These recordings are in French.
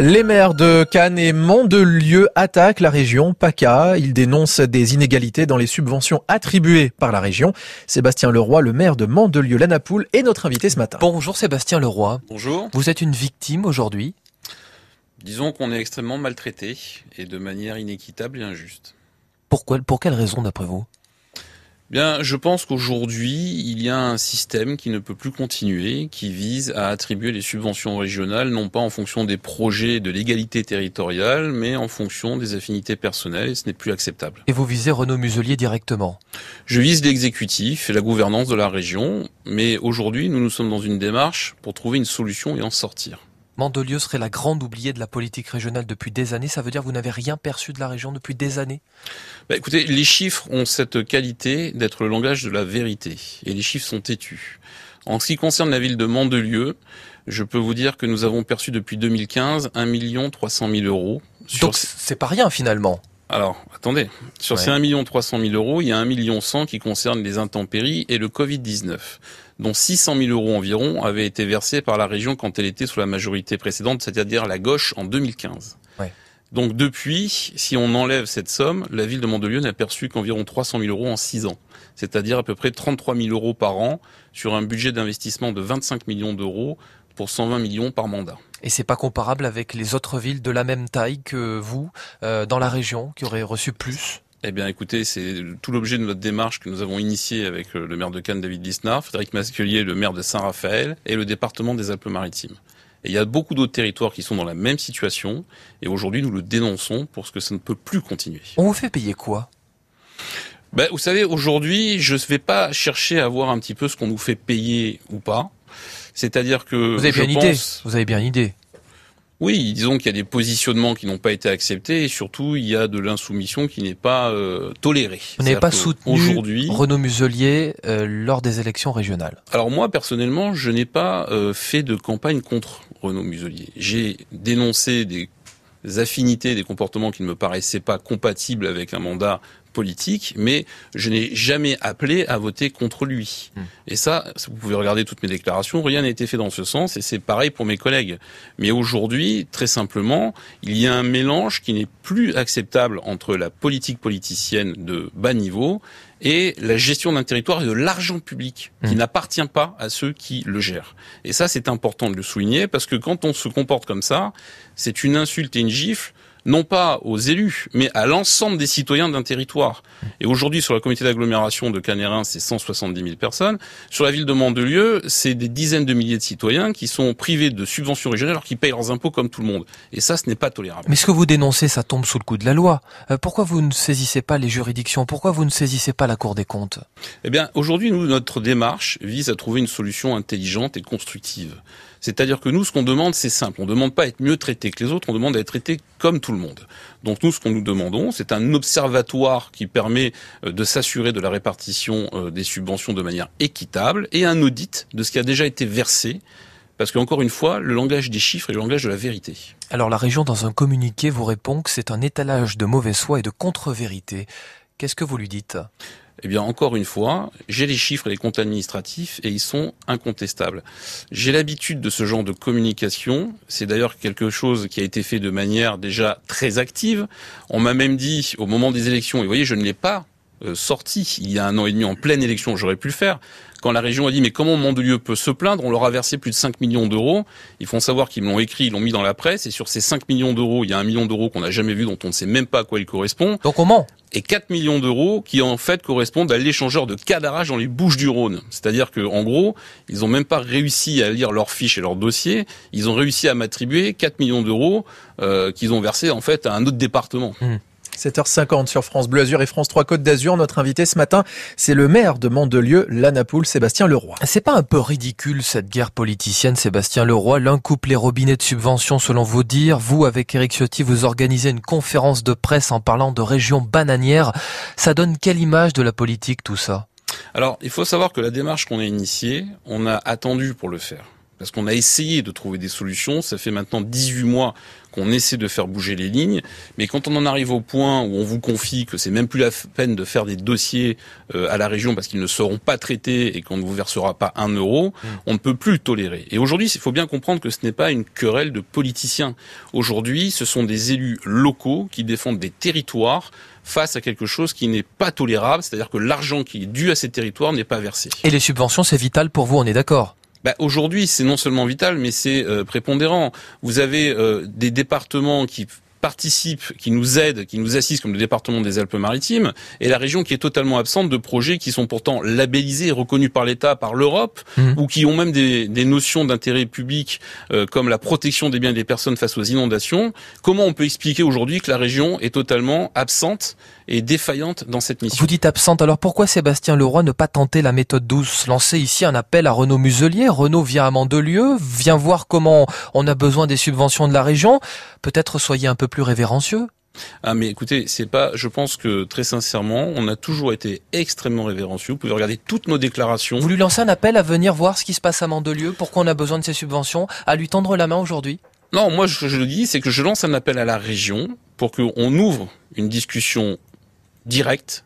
Les maires de Cannes et Mandelieu attaquent la région PACA. Ils dénoncent des inégalités dans les subventions attribuées par la région. Sébastien Leroy, le maire de Mandelieu-Lanapoule, est notre invité ce matin. Bonjour Sébastien Leroy. Bonjour. Vous êtes une victime aujourd'hui Disons qu'on est extrêmement maltraité et de manière inéquitable et injuste. Pourquoi Pour quelle raison d'après vous? Bien, je pense qu'aujourd'hui, il y a un système qui ne peut plus continuer, qui vise à attribuer les subventions régionales non pas en fonction des projets de l'égalité territoriale, mais en fonction des affinités personnelles, et ce n'est plus acceptable. Et vous visez Renaud Muselier directement? Je vise l'exécutif et la gouvernance de la région, mais aujourd'hui, nous nous sommes dans une démarche pour trouver une solution et en sortir. Mandelieu serait la grande oubliée de la politique régionale depuis des années. Ça veut dire que vous n'avez rien perçu de la région depuis des années bah, Écoutez, les chiffres ont cette qualité d'être le langage de la vérité. Et les chiffres sont têtus. En ce qui concerne la ville de Mandelieu, je peux vous dire que nous avons perçu depuis 2015 1 300 000 euros. Donc c'est pas rien finalement alors, attendez. Sur ces 1 300 000 euros, il y a 1 million 100 qui concerne les intempéries et le Covid-19, dont 600 000 euros environ avaient été versés par la région quand elle était sous la majorité précédente, c'est-à-dire la gauche en 2015. Donc depuis, si on enlève cette somme, la ville de Mandelieu n'a perçu qu'environ 300 000 euros en 6 ans, c'est-à-dire à peu près 33 000 euros par an sur un budget d'investissement de 25 millions d'euros pour 120 millions par mandat. Et c'est pas comparable avec les autres villes de la même taille que vous euh, dans la région qui auraient reçu plus? Eh bien, écoutez, c'est tout l'objet de notre démarche que nous avons initiée avec euh, le maire de Cannes, David Lisnard, Frédéric Masquelier, le maire de Saint-Raphaël et le département des Alpes-Maritimes. Et il y a beaucoup d'autres territoires qui sont dans la même situation. Et aujourd'hui, nous le dénonçons pour ce que ça ne peut plus continuer. On vous fait payer quoi? Ben, Vous savez, aujourd'hui, je ne vais pas chercher à voir un petit peu ce qu'on nous fait payer ou pas. C'est-à-dire que vous avez bien une idée. Vous avez bien une idée. Oui, disons qu'il y a des positionnements qui n'ont pas été acceptés et surtout il y a de l'insoumission qui n'est pas euh, tolérée. Vous n'avez pas soutenu aujourd'hui Renaud Muselier euh, lors des élections régionales. Alors moi personnellement, je n'ai pas euh, fait de campagne contre Renaud Muselier. J'ai dénoncé des affinités, des comportements qui ne me paraissaient pas compatibles avec un mandat politique, mais je n'ai jamais appelé à voter contre lui. Hmm. Et ça, vous pouvez regarder toutes mes déclarations, rien n'a été fait dans ce sens, et c'est pareil pour mes collègues. Mais aujourd'hui, très simplement, il y a un mélange qui n'est plus acceptable entre la politique politicienne de bas niveau et la gestion d'un territoire et de l'argent public qui hmm. n'appartient pas à ceux qui le gèrent. Et ça, c'est important de le souligner parce que quand on se comporte comme ça, c'est une insulte et une gifle non pas aux élus, mais à l'ensemble des citoyens d'un territoire. Et aujourd'hui, sur la communauté d'agglomération de Canérin, c'est 170 000 personnes. Sur la ville de Mandelieu, c'est des dizaines de milliers de citoyens qui sont privés de subventions régionales alors qu'ils payent leurs impôts comme tout le monde. Et ça, ce n'est pas tolérable. Mais ce que vous dénoncez, ça tombe sous le coup de la loi. Euh, pourquoi vous ne saisissez pas les juridictions? Pourquoi vous ne saisissez pas la Cour des comptes? Eh bien, aujourd'hui, nous, notre démarche vise à trouver une solution intelligente et constructive. C'est-à-dire que nous, ce qu'on demande, c'est simple. On ne demande pas à être mieux traité que les autres, on demande à être traité comme tout le monde. Donc nous, ce qu'on nous demandons, c'est un observatoire qui permet euh, de s'assurer de la répartition euh, des subventions de manière équitable et un audit de ce qui a déjà été versé. Parce qu'encore une fois, le langage des chiffres est le langage de la vérité. Alors la région, dans un communiqué, vous répond que c'est un étalage de mauvaise foi et de contre-vérité. Qu'est-ce que vous lui dites? Eh bien, encore une fois, j'ai les chiffres et les comptes administratifs et ils sont incontestables. J'ai l'habitude de ce genre de communication. C'est d'ailleurs quelque chose qui a été fait de manière déjà très active. On m'a même dit au moment des élections, et vous voyez, je ne l'ai pas sorti il y a un an et demi en pleine élection, j'aurais pu le faire. Quand la région a dit mais comment Mandelieu peut se plaindre, on leur a versé plus de 5 millions d'euros. Ils font savoir qu'ils l'ont écrit, ils l'ont mis dans la presse et sur ces 5 millions d'euros, il y a un million d'euros qu'on n'a jamais vu dont on ne sait même pas à quoi il correspond. Donc comment et 4 millions d'euros qui en fait correspondent à l'échangeur de cadarage dans les Bouches du Rhône. C'est-à-dire que en gros, ils n'ont même pas réussi à lire leurs fiches et leurs dossiers. Ils ont réussi à m'attribuer 4 millions d'euros euh, qu'ils ont versés en fait à un autre département. Mmh. 7h50 sur France Bleu Azur et France 3 Côte d'Azur. Notre invité ce matin, c'est le maire de Mandelieu, Lanapoule, Sébastien Leroy. C'est pas un peu ridicule cette guerre politicienne, Sébastien Leroy? L'un coupe les robinets de subventions selon vos dires. Vous, avec Eric Ciotti, vous organisez une conférence de presse en parlant de région bananière. Ça donne quelle image de la politique tout ça? Alors, il faut savoir que la démarche qu'on a initiée, on a attendu pour le faire. Parce qu'on a essayé de trouver des solutions. Ça fait maintenant 18 mois qu'on essaie de faire bouger les lignes, mais quand on en arrive au point où on vous confie que c'est même plus la peine de faire des dossiers euh, à la région parce qu'ils ne seront pas traités et qu'on ne vous versera pas un euro, mmh. on ne peut plus le tolérer. Et aujourd'hui, il faut bien comprendre que ce n'est pas une querelle de politiciens. Aujourd'hui, ce sont des élus locaux qui défendent des territoires face à quelque chose qui n'est pas tolérable, c'est-à-dire que l'argent qui est dû à ces territoires n'est pas versé. Et les subventions, c'est vital pour vous, on est d'accord bah, Aujourd'hui, c'est non seulement vital, mais c'est euh, prépondérant. Vous avez euh, des départements qui participent, qui nous aident, qui nous assistent, comme le département des Alpes-Maritimes, et la région qui est totalement absente de projets qui sont pourtant labellisés et reconnus par l'État, par l'Europe, mmh. ou qui ont même des, des notions d'intérêt public, euh, comme la protection des biens des personnes face aux inondations. Comment on peut expliquer aujourd'hui que la région est totalement absente et défaillante dans cette mission? Vous dites absente, alors pourquoi Sébastien Leroy ne pas tenter la méthode douce Lancer ici un appel à Renaud Muselier, Renaud vient à Mandelieu, vient voir comment on a besoin des subventions de la région, peut-être soyez un peu plus révérencieux? Ah mais écoutez, c'est pas. Je pense que très sincèrement, on a toujours été extrêmement révérencieux. Vous pouvez regarder toutes nos déclarations. Vous lui lancez un appel à venir voir ce qui se passe à Mandelieu, pourquoi on a besoin de ces subventions, à lui tendre la main aujourd'hui? Non, moi ce que je le dis, c'est que je lance un appel à la région pour qu'on ouvre une discussion directe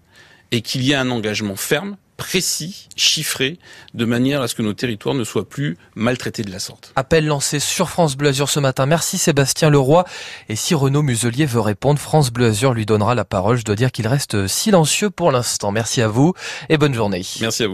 et qu'il y ait un engagement ferme précis, chiffré, de manière à ce que nos territoires ne soient plus maltraités de la sorte. Appel lancé sur France Bleu Azur ce matin. Merci Sébastien Leroy. Et si Renaud Muselier veut répondre, France Bleu Azur lui donnera la parole. Je dois dire qu'il reste silencieux pour l'instant. Merci à vous et bonne journée. Merci à vous.